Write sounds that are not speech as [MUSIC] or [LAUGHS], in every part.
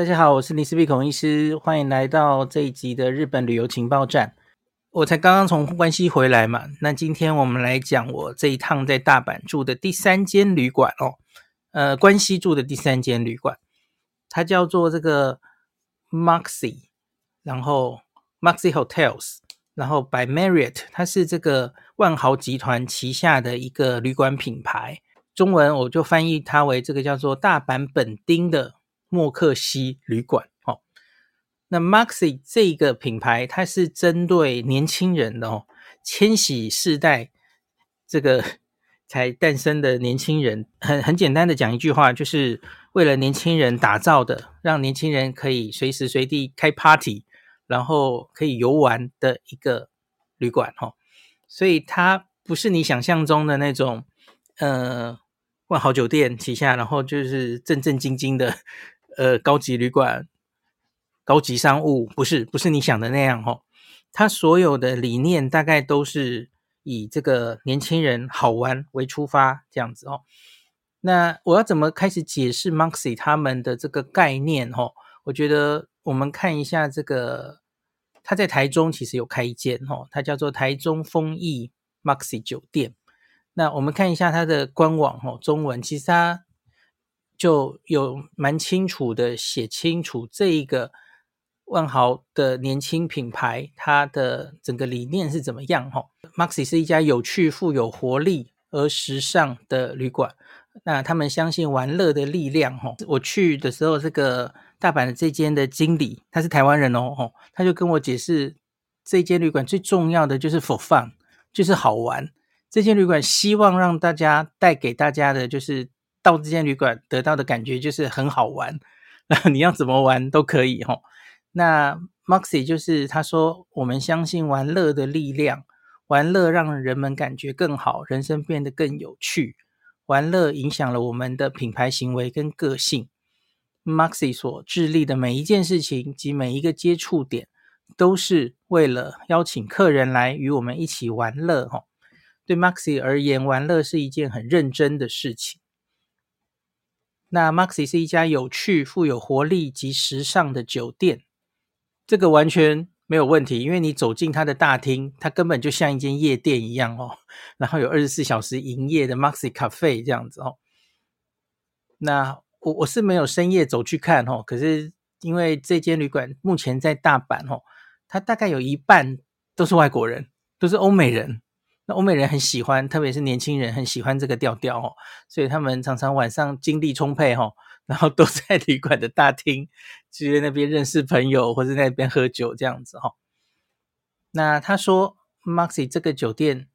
大家好，我是林思碧孔医师，欢迎来到这一集的日本旅游情报站。我才刚刚从关西回来嘛，那今天我们来讲我这一趟在大阪住的第三间旅馆哦，呃，关西住的第三间旅馆，它叫做这个 Moxy，然后 Moxy Hotels，然后 by Marriott，它是这个万豪集团旗下的一个旅馆品牌，中文我就翻译它为这个叫做大阪本町的。默克西旅馆，哦，那 Maxi 这个品牌，它是针对年轻人的哦，千禧世代这个才诞生的年轻人，很很简单的讲一句话，就是为了年轻人打造的，让年轻人可以随时随地开 party，然后可以游玩的一个旅馆，哈，所以它不是你想象中的那种，呃，万豪酒店旗下，然后就是正正经经的。呃，高级旅馆、高级商务，不是不是你想的那样哦。它所有的理念大概都是以这个年轻人好玩为出发，这样子哦。那我要怎么开始解释 Maxi 他们的这个概念哦？我觉得我们看一下这个，他在台中其实有开一间哦，它叫做台中丰益 Maxi 酒店。那我们看一下它的官网哦，中文其实它。就有蛮清楚的写清楚这一个万豪的年轻品牌，它的整个理念是怎么样哈？Maxi 是一家有趣、富有活力而时尚的旅馆。那他们相信玩乐的力量哈。我去的时候，这个大阪的这间的经理他是台湾人哦，他就跟我解释，这间旅馆最重要的就是 for fun，就是好玩。这间旅馆希望让大家带给大家的就是。到这间旅馆得到的感觉就是很好玩，然后你要怎么玩都可以吼。那 Moxy 就是他说，我们相信玩乐的力量，玩乐让人们感觉更好，人生变得更有趣。玩乐影响了我们的品牌行为跟个性。Moxy 所致力的每一件事情及每一个接触点，都是为了邀请客人来与我们一起玩乐吼。对 Moxy 而言，玩乐是一件很认真的事情。那 Maxi 是一家有趣、富有活力及时尚的酒店，这个完全没有问题，因为你走进它的大厅，它根本就像一间夜店一样哦。[LAUGHS] 然后有二十四小时营业的 Maxi Cafe 这样子哦。那我我是没有深夜走去看哦，可是因为这间旅馆目前在大阪哦，它大概有一半都是外国人，都是欧美人。欧美人很喜欢，特别是年轻人很喜欢这个调调哦，所以他们常常晚上精力充沛哦，然后都 [LAUGHS] 在旅馆的大厅，去那边认识朋友或者那边喝酒这样子哈。那他说，Moxy 这个酒店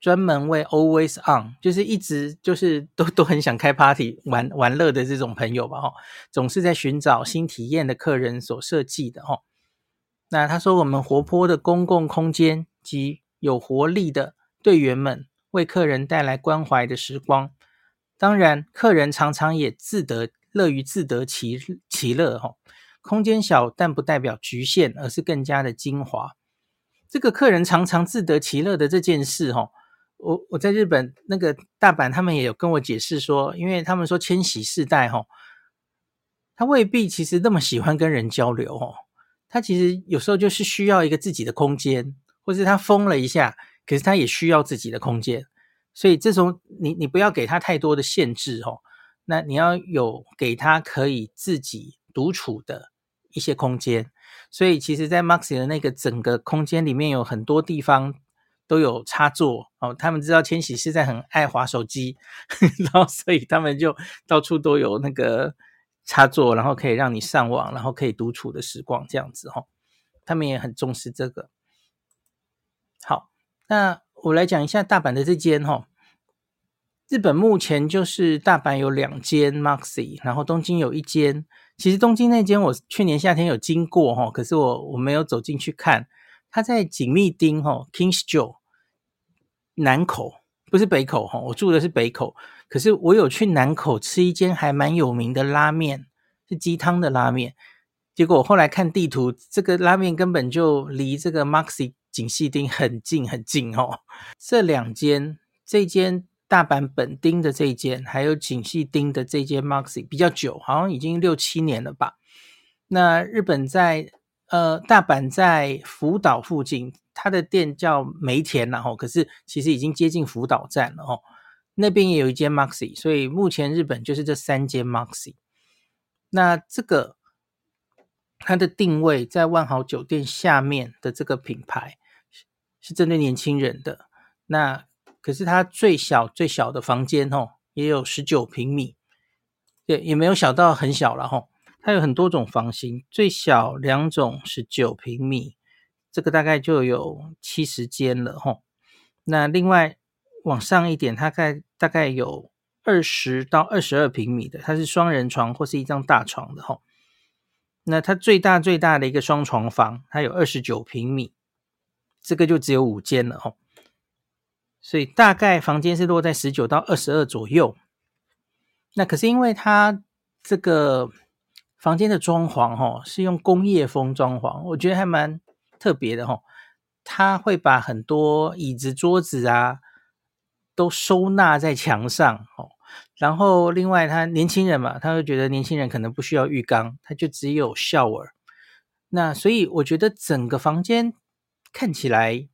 专门为 Always On，就是一直就是都都很想开 party 玩玩乐的这种朋友吧哈，总是在寻找新体验的客人所设计的哈。那他说，我们活泼的公共空间及有活力的队员们为客人带来关怀的时光，当然，客人常常也自得乐于自得其其乐哈。空间小，但不代表局限，而是更加的精华。这个客人常常自得其乐的这件事哈，我我在日本那个大阪，他们也有跟我解释说，因为他们说千禧世代哈，他未必其实那么喜欢跟人交流哦，他其实有时候就是需要一个自己的空间。或是他疯了一下，可是他也需要自己的空间，所以这种你你不要给他太多的限制哦，那你要有给他可以自己独处的一些空间。所以其实，在 Moxy 的那个整个空间里面，有很多地方都有插座哦。他们知道千玺是在很爱滑手机，[LAUGHS] 然后所以他们就到处都有那个插座，然后可以让你上网，然后可以独处的时光这样子哦。他们也很重视这个。好，那我来讲一下大阪的这间哈。日本目前就是大阪有两间 Maxi，然后东京有一间。其实东京那间我去年夏天有经过哈，可是我我没有走进去看。它在锦密町哈，Kingsjo 南口，不是北口哈。我住的是北口，可是我有去南口吃一间还蛮有名的拉面，是鸡汤的拉面。结果我后来看地图，这个拉面根本就离这个 Maxi。锦糸町很近很近哦，这两间，这间大阪本町的这间，还有锦糸町的这间 Maxi 比较久，好像已经六七年了吧。那日本在呃大阪在福岛附近，它的店叫梅田，然后可是其实已经接近福岛站了哦。那边也有一间 Maxi，所以目前日本就是这三间 Maxi。那这个它的定位在万豪酒店下面的这个品牌是针对年轻人的。那可是它最小最小的房间哦，也有十九平米，对，也没有小到很小了哈。它有很多种房型，最小两种十九平米，这个大概就有七十间了哈。那另外。往上一点，它大概大概有二十到二十二平米的，它是双人床或是一张大床的吼。那它最大最大的一个双床房，它有二十九平米，这个就只有五间了吼。所以大概房间是落在十九到二十二左右。那可是因为它这个房间的装潢吼是用工业风装潢，我觉得还蛮特别的吼。他会把很多椅子、桌子啊。都收纳在墙上哦，然后另外他年轻人嘛，他会觉得年轻人可能不需要浴缸，他就只有 shower。那所以我觉得整个房间看起来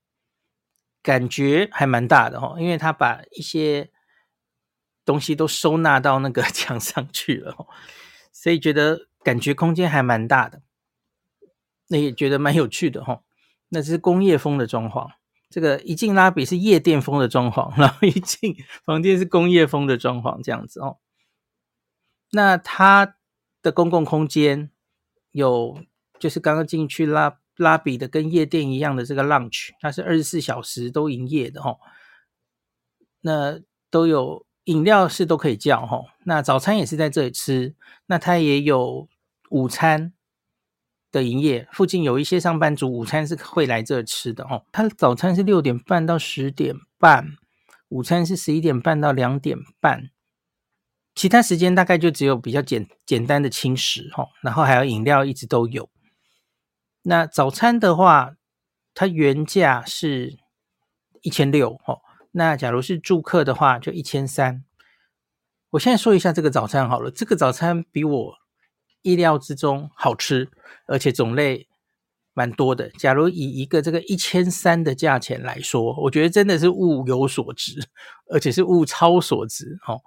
感觉还蛮大的哦，因为他把一些东西都收纳到那个 [LAUGHS] 墙上去了，所以觉得感觉空间还蛮大的，那也觉得蛮有趣的哈。那是工业风的装潢。这个一进拉比是夜店风的装潢，[LAUGHS] 然后一进房间是工业风的装潢，这样子哦。那它的公共空间有，就是刚刚进去拉拉比的跟夜店一样的这个 lunch，它是二十四小时都营业的哦。那都有饮料是都可以叫哈，那早餐也是在这里吃，那它也有午餐。的营业附近有一些上班族午餐是会来这吃的哦。他早餐是六点半到十点半，午餐是十一点半到两点半，其他时间大概就只有比较简简单的轻食哈，然后还有饮料一直都有。那早餐的话，它原价是一千六哦。那假如是住客的话，就一千三。我现在说一下这个早餐好了，这个早餐比我意料之中好吃。而且种类蛮多的。假如以一个这个一千三的价钱来说，我觉得真的是物有所值，而且是物超所值哦。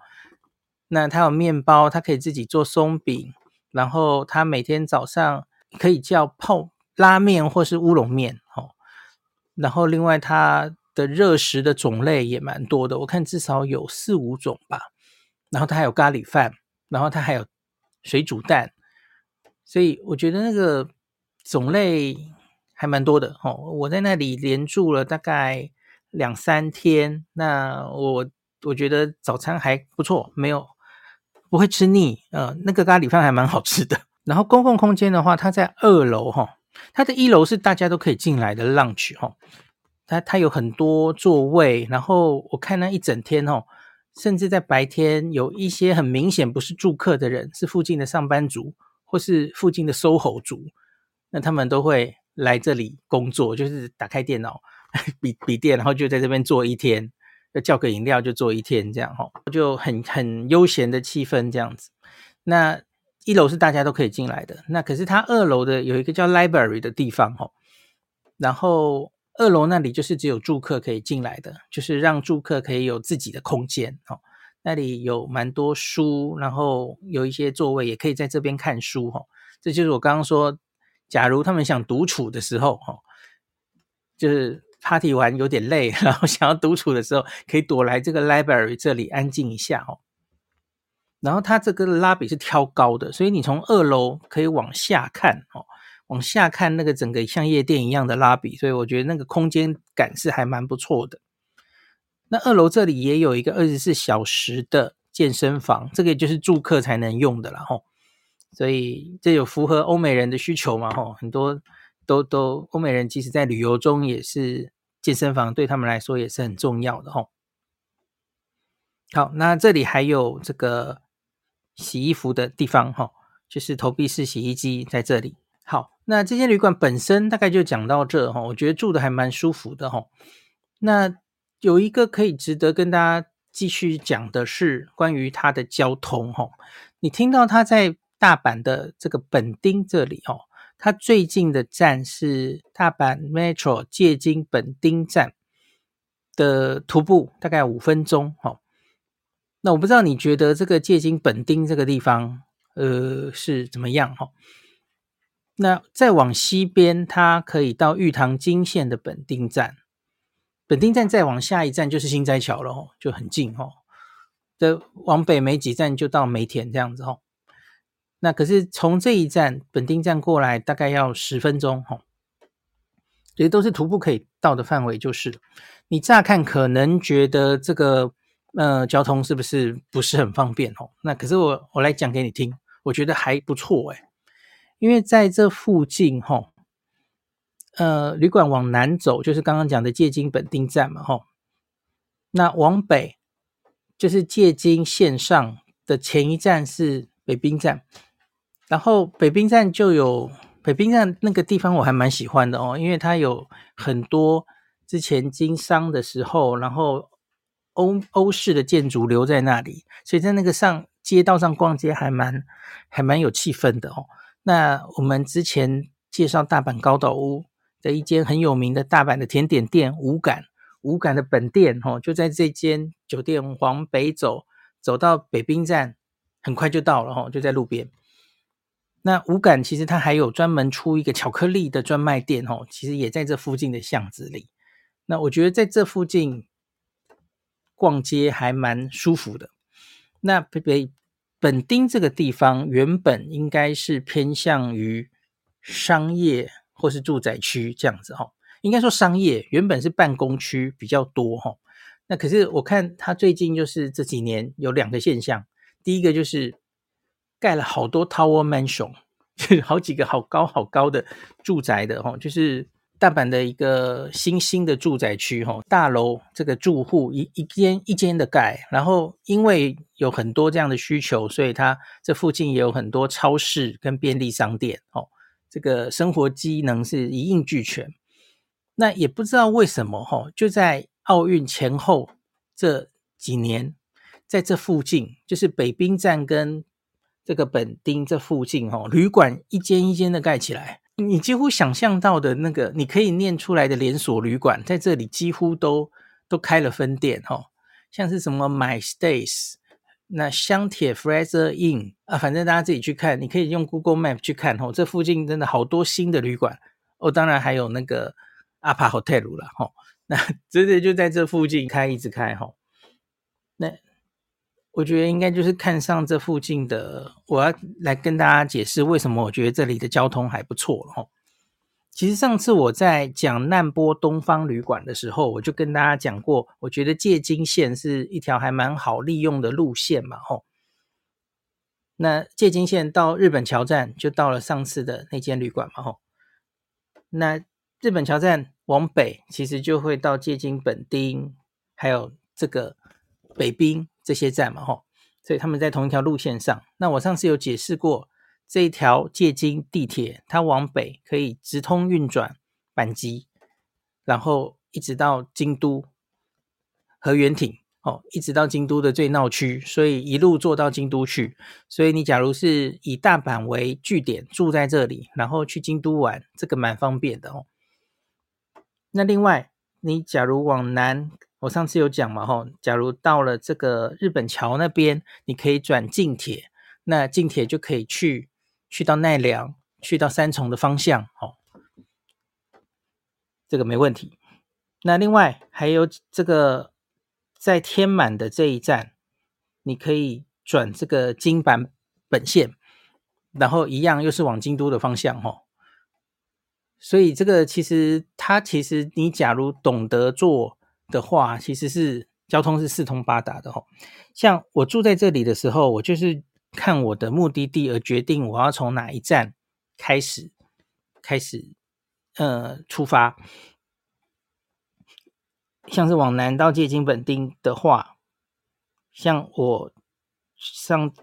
那它有面包，它可以自己做松饼，然后它每天早上可以叫泡拉面或是乌龙面哦。然后另外它的热食的种类也蛮多的，我看至少有四五种吧。然后它还有咖喱饭，然后它还有水煮蛋。所以我觉得那个种类还蛮多的哦。我在那里连住了大概两三天，那我我觉得早餐还不错，没有不会吃腻。呃，那个咖喱饭还蛮好吃的。[LAUGHS] 然后公共空间的话，它在二楼哈，它的一楼是大家都可以进来的 lunch 哈，它它有很多座位。然后我看那一整天哦，甚至在白天有一些很明显不是住客的人，是附近的上班族。或是附近的 SOHO 族，那他们都会来这里工作，就是打开电脑、笔笔电，然后就在这边坐一天，要叫个饮料就坐一天，这样哈，就很很悠闲的气氛这样子。那一楼是大家都可以进来的，那可是它二楼的有一个叫 Library 的地方哈，然后二楼那里就是只有住客可以进来的，就是让住客可以有自己的空间哦。那里有蛮多书，然后有一些座位，也可以在这边看书哈。这就是我刚刚说，假如他们想独处的时候哈，就是 party 完有点累，然后想要独处的时候，可以躲来这个 library 这里安静一下哦。然后它这个拉比是挑高的，所以你从二楼可以往下看哦，往下看那个整个像夜店一样的拉比，所以我觉得那个空间感是还蛮不错的。那二楼这里也有一个二十四小时的健身房，这个就是住客才能用的了吼，所以这有符合欧美人的需求嘛吼，很多都都欧美人即使在旅游中也是健身房对他们来说也是很重要的吼。好，那这里还有这个洗衣服的地方哈，就是投币式洗衣机在这里。好，那这间旅馆本身大概就讲到这哈，我觉得住的还蛮舒服的哈。那有一个可以值得跟大家继续讲的是关于它的交通哈。你听到它在大阪的这个本町这里哦，它最近的站是大阪 Metro 借金本町站的徒步大概五分钟哈。那我不知道你觉得这个借金本町这个地方呃是怎么样哈？那再往西边，它可以到玉堂金线的本町站。本町站再往下一站就是心斋桥了哦，就很近哦。这往北没几站就到梅田这样子哦。那可是从这一站本町站过来大概要十分钟哦。这些都是徒步可以到的范围，就是你乍看可能觉得这个呃交通是不是不是很方便哦？那可是我我来讲给你听，我觉得还不错诶，因为在这附近哈。呃，旅馆往南走就是刚刚讲的借金本町站嘛，吼。那往北就是借金线上的前一站是北滨站，然后北滨站就有北滨站那个地方我还蛮喜欢的哦，因为它有很多之前经商的时候，然后欧欧式的建筑留在那里，所以在那个上街道上逛街还蛮还蛮有气氛的哦。那我们之前介绍大阪高岛屋。的一间很有名的大阪的甜点店五感，五感的本店哦，就在这间酒店往北走，走到北滨站，很快就到了哦，就在路边。那五感其实它还有专门出一个巧克力的专卖店哦，其实也在这附近的巷子里。那我觉得在这附近逛街还蛮舒服的。那北北本町这个地方原本应该是偏向于商业。或是住宅区这样子哈，应该说商业原本是办公区比较多哈，那可是我看他最近就是这几年有两个现象，第一个就是盖了好多 Tower Mansion，就 [LAUGHS] 是好几个好高好高的住宅的哈，就是大阪的一个新兴的住宅区哈，大楼这个住户一一间一间的盖，然后因为有很多这样的需求，所以它这附近也有很多超市跟便利商店哦。这个生活机能是一应俱全，那也不知道为什么哈，就在奥运前后这几年，在这附近，就是北滨站跟这个本町这附近哦，旅馆一间一间的盖起来，你几乎想象到的那个你可以念出来的连锁旅馆，在这里几乎都都开了分店哈，像是什么 My Stays。那香铁 Fraser Inn 啊，反正大家自己去看，你可以用 Google Map 去看吼，这附近真的好多新的旅馆哦，当然还有那个 Apa Hotel 了吼，那 [LAUGHS] 真的就在这附近开，一直开吼。那我觉得应该就是看上这附近的，我要来跟大家解释为什么我觉得这里的交通还不错吼。其实上次我在讲难波东方旅馆的时候，我就跟大家讲过，我觉得借金线是一条还蛮好利用的路线嘛，吼。那借金线到日本桥站就到了上次的那间旅馆嘛，吼。那日本桥站往北，其实就会到借金本町，还有这个北滨这些站嘛，吼。所以他们在同一条路线上。那我上次有解释过。这一条借金地铁，它往北可以直通运转阪急，然后一直到京都和原町哦，一直到京都的最闹区，所以一路坐到京都去。所以你假如是以大阪为据点住在这里，然后去京都玩，这个蛮方便的哦。那另外，你假如往南，我上次有讲嘛，吼，假如到了这个日本桥那边，你可以转近铁，那近铁就可以去。去到奈良，去到三重的方向，哦，这个没问题。那另外还有这个在天满的这一站，你可以转这个京阪本线，然后一样又是往京都的方向，哦。所以这个其实它其实你假如懂得做的话，其实是交通是四通八达的，哦。像我住在这里的时候，我就是。看我的目的地而决定我要从哪一站开始开始呃出发，像是往南到借金本町的话，像我上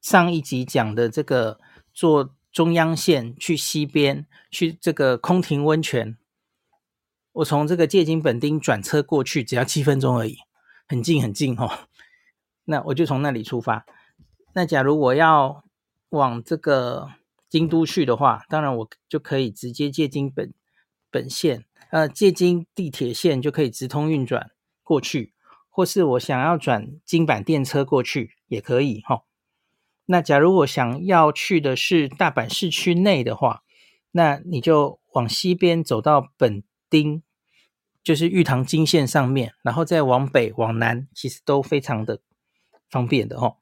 上一集讲的这个坐中央线去西边去这个空庭温泉，我从这个借金本町转车过去只要七分钟而已，很近很近哦。那我就从那里出发。那假如我要往这个京都去的话，当然我就可以直接借金本本线，呃，借金地铁线就可以直通运转过去，或是我想要转京阪电车过去也可以哈、那假如我想要去的是大阪市区内的话，那你就往西边走到本町，就是玉堂京线上面，然后再往北往南，其实都非常的方便的哦。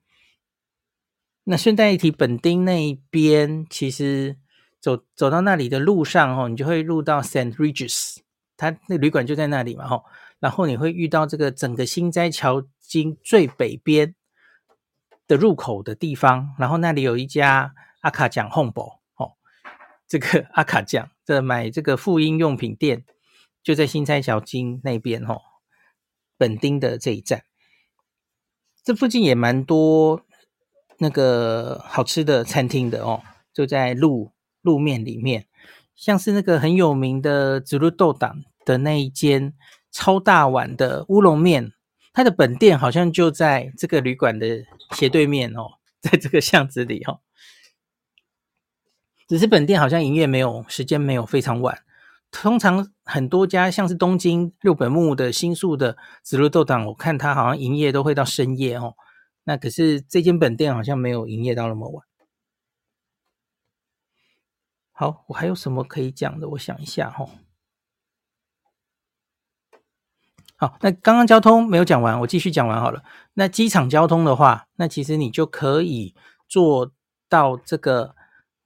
那顺带一提，本町那一边其实走走到那里的路上哦，你就会入到 Saint Regis，它那旅馆就在那里嘛吼，然后你会遇到这个整个心斋桥经最北边的入口的地方，然后那里有一家阿卡酱 Honbo 哦，这个阿卡酱这买这个妇婴用品店就在心斋桥金那边哦，本町的这一站，这附近也蛮多那个好吃的餐厅的哦，就在路路面里面，像是那个很有名的紫露豆党的那一间超大碗的乌龙面。它的本店好像就在这个旅馆的斜对面哦，在这个巷子里哦。只是本店好像营业没有时间没有非常晚，通常很多家像是东京六本木的新宿的紫露豆党，我看它好像营业都会到深夜哦。那可是这间本店好像没有营业到那么晚。好，我还有什么可以讲的？我想一下哦。好，那刚刚交通没有讲完，我继续讲完好了。那机场交通的话，那其实你就可以坐到这个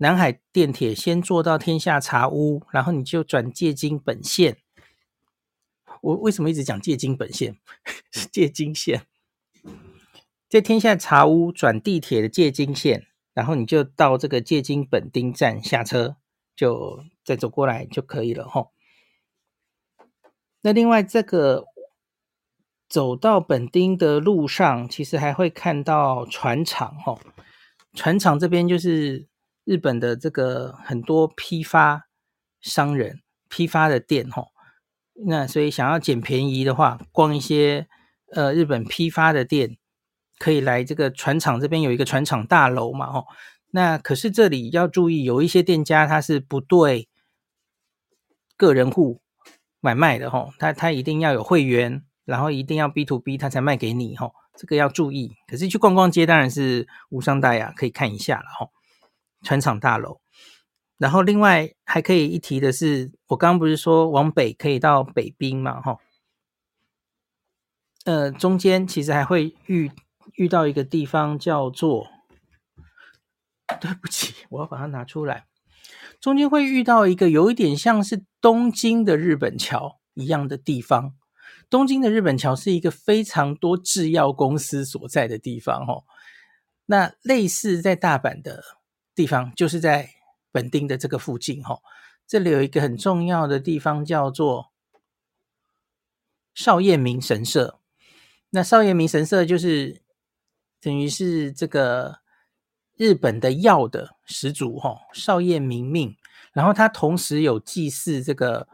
南海电铁，先坐到天下茶屋，然后你就转借金本线。我为什么一直讲借金本线？[LAUGHS] 是借金线，在天下茶屋转地铁的借金线，然后你就到这个借金本町站下车，就再走过来就可以了吼。那另外这个。走到本町的路上，其实还会看到船厂哦。船厂这边就是日本的这个很多批发商人批发的店哦。那所以想要捡便宜的话，逛一些呃日本批发的店，可以来这个船厂这边有一个船厂大楼嘛哦。那可是这里要注意，有一些店家他是不对个人户买卖的哦，他他一定要有会员。然后一定要 B to B，他才卖给你吼，这个要注意。可是去逛逛街当然是无伤大雅，可以看一下了吼。船厂大楼，然后另外还可以一提的是，我刚刚不是说往北可以到北滨嘛哈？呃，中间其实还会遇遇到一个地方叫做，对不起，我要把它拿出来。中间会遇到一个有一点像是东京的日本桥一样的地方。东京的日本桥是一个非常多制药公司所在的地方，哦，那类似在大阪的地方，就是在本町的这个附近，哦，这里有一个很重要的地方叫做少叶明神社。那少叶明神社就是等于是这个日本的药的始祖，哦，少叶明命。然后他同时有祭祀这个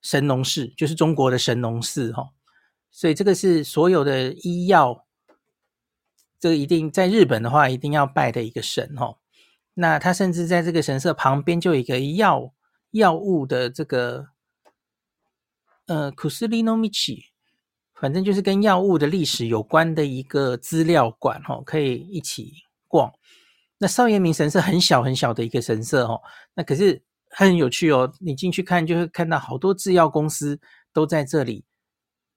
神农氏，就是中国的神农氏，哦。所以这个是所有的医药，这个一定在日本的话，一定要拜的一个神哦。那他甚至在这个神社旁边就有一个药药物的这个呃库斯利诺米奇，反正就是跟药物的历史有关的一个资料馆哦，可以一起逛。那少叶明神社很小很小的一个神社哦，那可是很有趣哦，你进去看就会看到好多制药公司都在这里。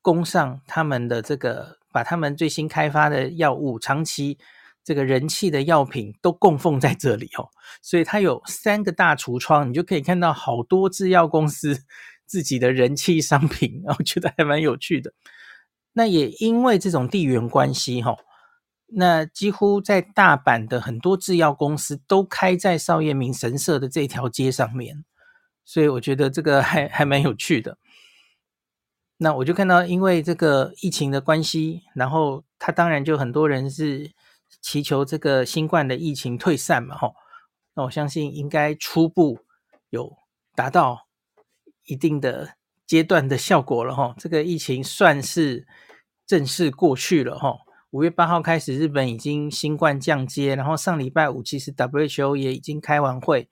供上他们的这个，把他们最新开发的药物、长期这个人气的药品都供奉在这里哦，所以它有三个大橱窗，你就可以看到好多制药公司 [LAUGHS] 自己的人气商品，[LAUGHS] 我觉得还蛮有趣的。那也因为这种地缘关系哈，那几乎在大阪的很多制药公司都开在少叶明神社的这条街上面，所以我觉得这个还还蛮有趣的。那我就看到，因为这个疫情的关系，然后他当然就很多人是祈求这个新冠的疫情退散嘛，吼。那我相信应该初步有达到一定的阶段的效果了，吼。这个疫情算是正式过去了哈。五月八号开始，日本已经新冠降阶，然后上礼拜五其实 WHO 也已经开完会，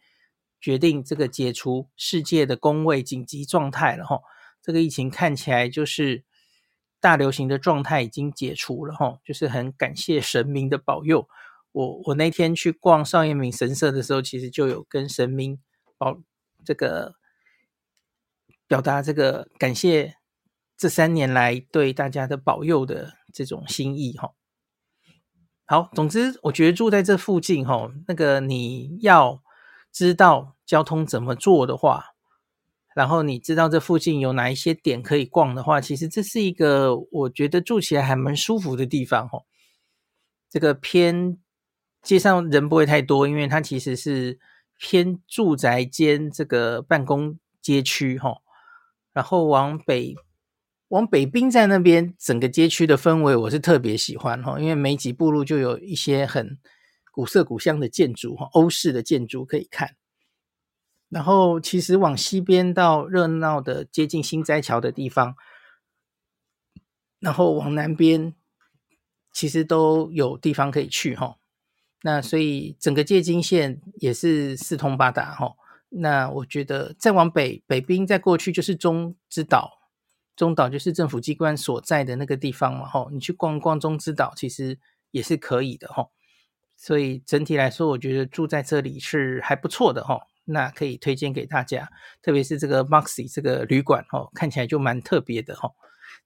决定这个解除世界的公卫紧急状态了哈。这个疫情看起来就是大流行的状态已经解除了哈，就是很感谢神明的保佑。我我那天去逛少阳明神社的时候，其实就有跟神明保这个表达这个感谢。这三年来对大家的保佑的这种心意哈，好，总之我觉得住在这附近哈，那个你要知道交通怎么做的话，然后你知道这附近有哪一些点可以逛的话，其实这是一个我觉得住起来还蛮舒服的地方哈。这个偏街上人不会太多，因为它其实是偏住宅兼这个办公街区哈，然后往北。往北滨在那边，整个街区的氛围我是特别喜欢哈，因为没几步路就有一些很古色古香的建筑哈，欧式的建筑可以看。然后其实往西边到热闹的接近新斋桥的地方，然后往南边其实都有地方可以去哈。那所以整个界津线也是四通八达哈。那我觉得再往北北滨再过去就是中之岛。中岛就是政府机关所在的那个地方嘛，吼，你去逛逛中之岛其实也是可以的，吼。所以整体来说，我觉得住在这里是还不错的，吼。那可以推荐给大家，特别是这个 Moxy 这个旅馆，哦，看起来就蛮特别的，哦。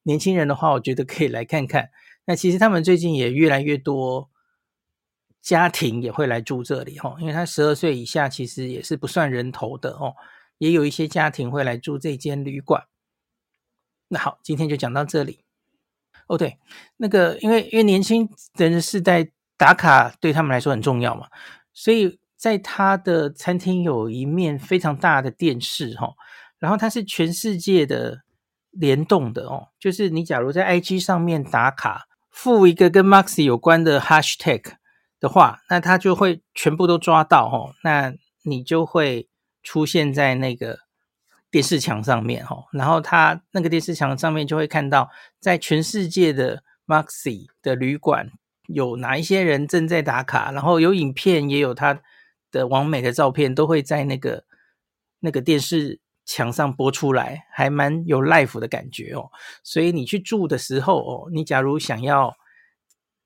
年轻人的话，我觉得可以来看看。那其实他们最近也越来越多家庭也会来住这里，哦，因为他十二岁以下其实也是不算人头的，哦，也有一些家庭会来住这间旅馆。那好，今天就讲到这里。哦，对，那个因为因为年轻人的世代打卡对他们来说很重要嘛，所以在他的餐厅有一面非常大的电视哈，然后它是全世界的联动的哦，就是你假如在 IG 上面打卡，附一个跟 Maxi 有关的 Hashtag 的话，那他就会全部都抓到哈，那你就会出现在那个。电视墙上面，哈，然后他那个电视墙上面就会看到，在全世界的 Maxi 的旅馆有哪一些人正在打卡，然后有影片，也有他的完美的照片，都会在那个那个电视墙上播出来，还蛮有 life 的感觉哦。所以你去住的时候哦，你假如想要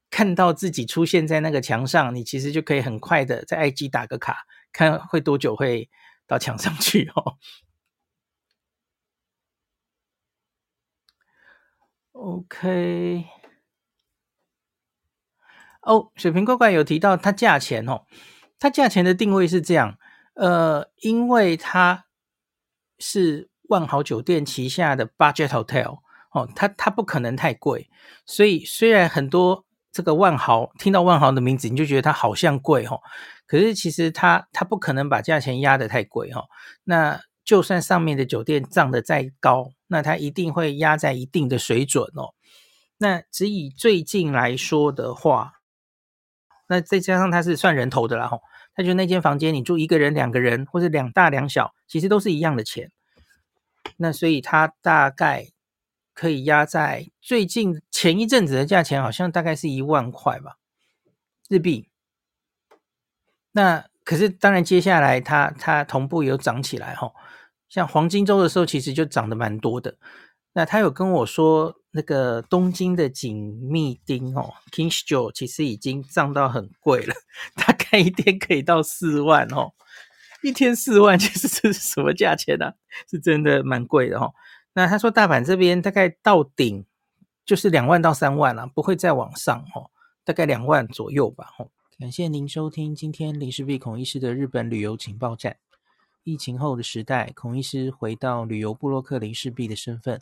看到自己出现在那个墙上，你其实就可以很快的在 IG 打个卡，看会多久会到墙上去哦。OK，哦，水瓶怪怪有提到它价钱哦，它价钱的定位是这样，呃，因为它是万豪酒店旗下的 Budget Hotel 哦，它它不可能太贵，所以虽然很多这个万豪听到万豪的名字，你就觉得它好像贵哦，可是其实它它不可能把价钱压得太贵哦，那。就算上面的酒店涨得再高，那它一定会压在一定的水准哦。那只以最近来说的话，那再加上它是算人头的啦吼，它就那间房间你住一个人、两个人或者两大两小，其实都是一样的钱。那所以它大概可以压在最近前一阵子的价钱，好像大概是一万块吧，日币。那可是当然接下来它它同步有涨起来吼。像黄金周的时候，其实就涨得蛮多的。那他有跟我说，那个东京的锦密町哦，King's Joe 其实已经涨到很贵了，大概一天可以到四万哦。一天四万，[LAUGHS] 其实这是什么价钱啊？是真的蛮贵的哦。那他说大阪这边大概到顶就是两万到三万了，不会再往上哦，大概两万左右吧。哦，感谢您收听今天林氏璧孔医师的日本旅游情报站。疫情后的时代，孔医师回到旅游部落客林氏璧的身份，